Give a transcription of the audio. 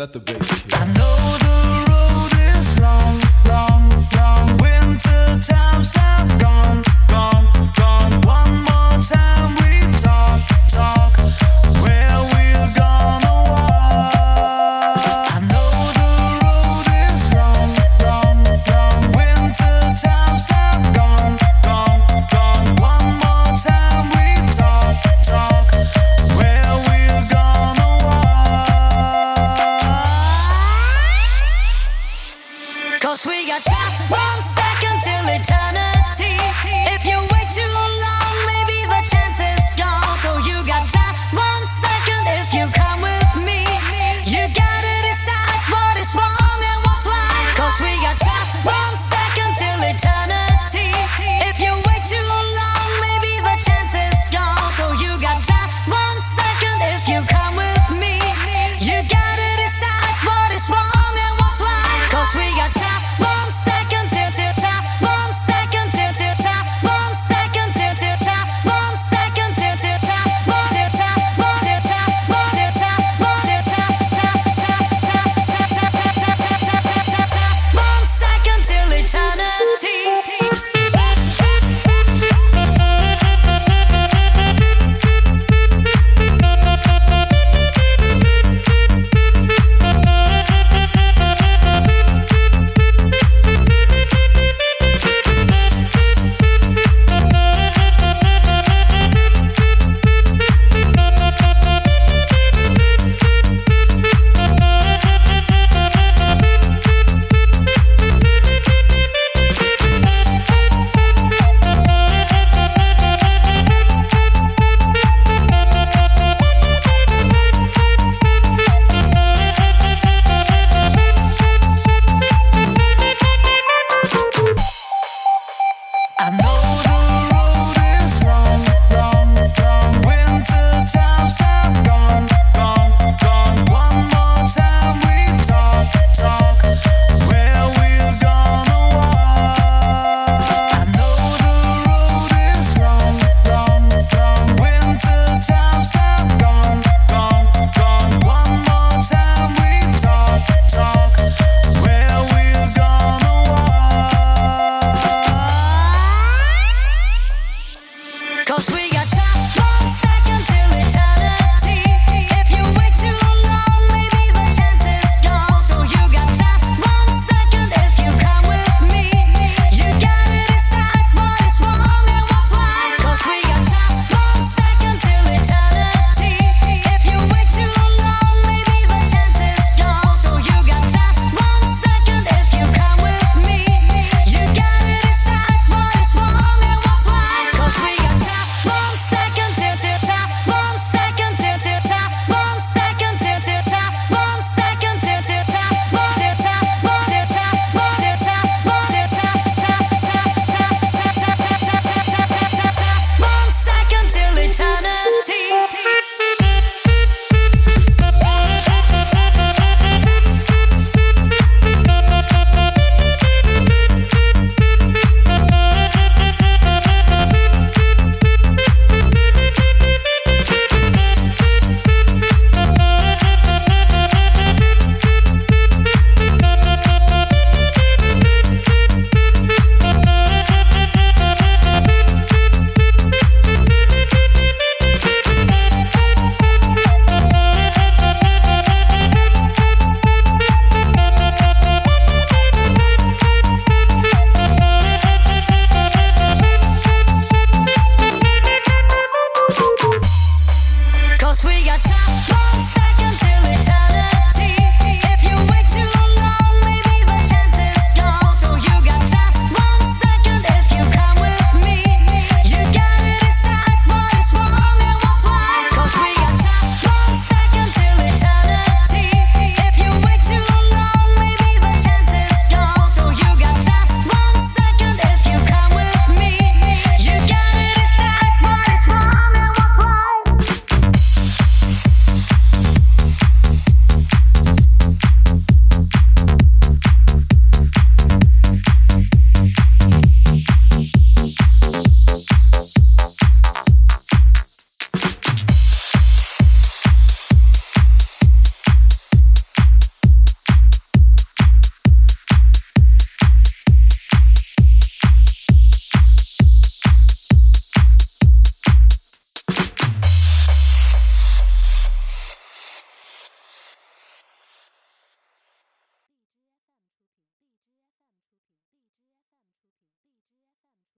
let the bass. Cause we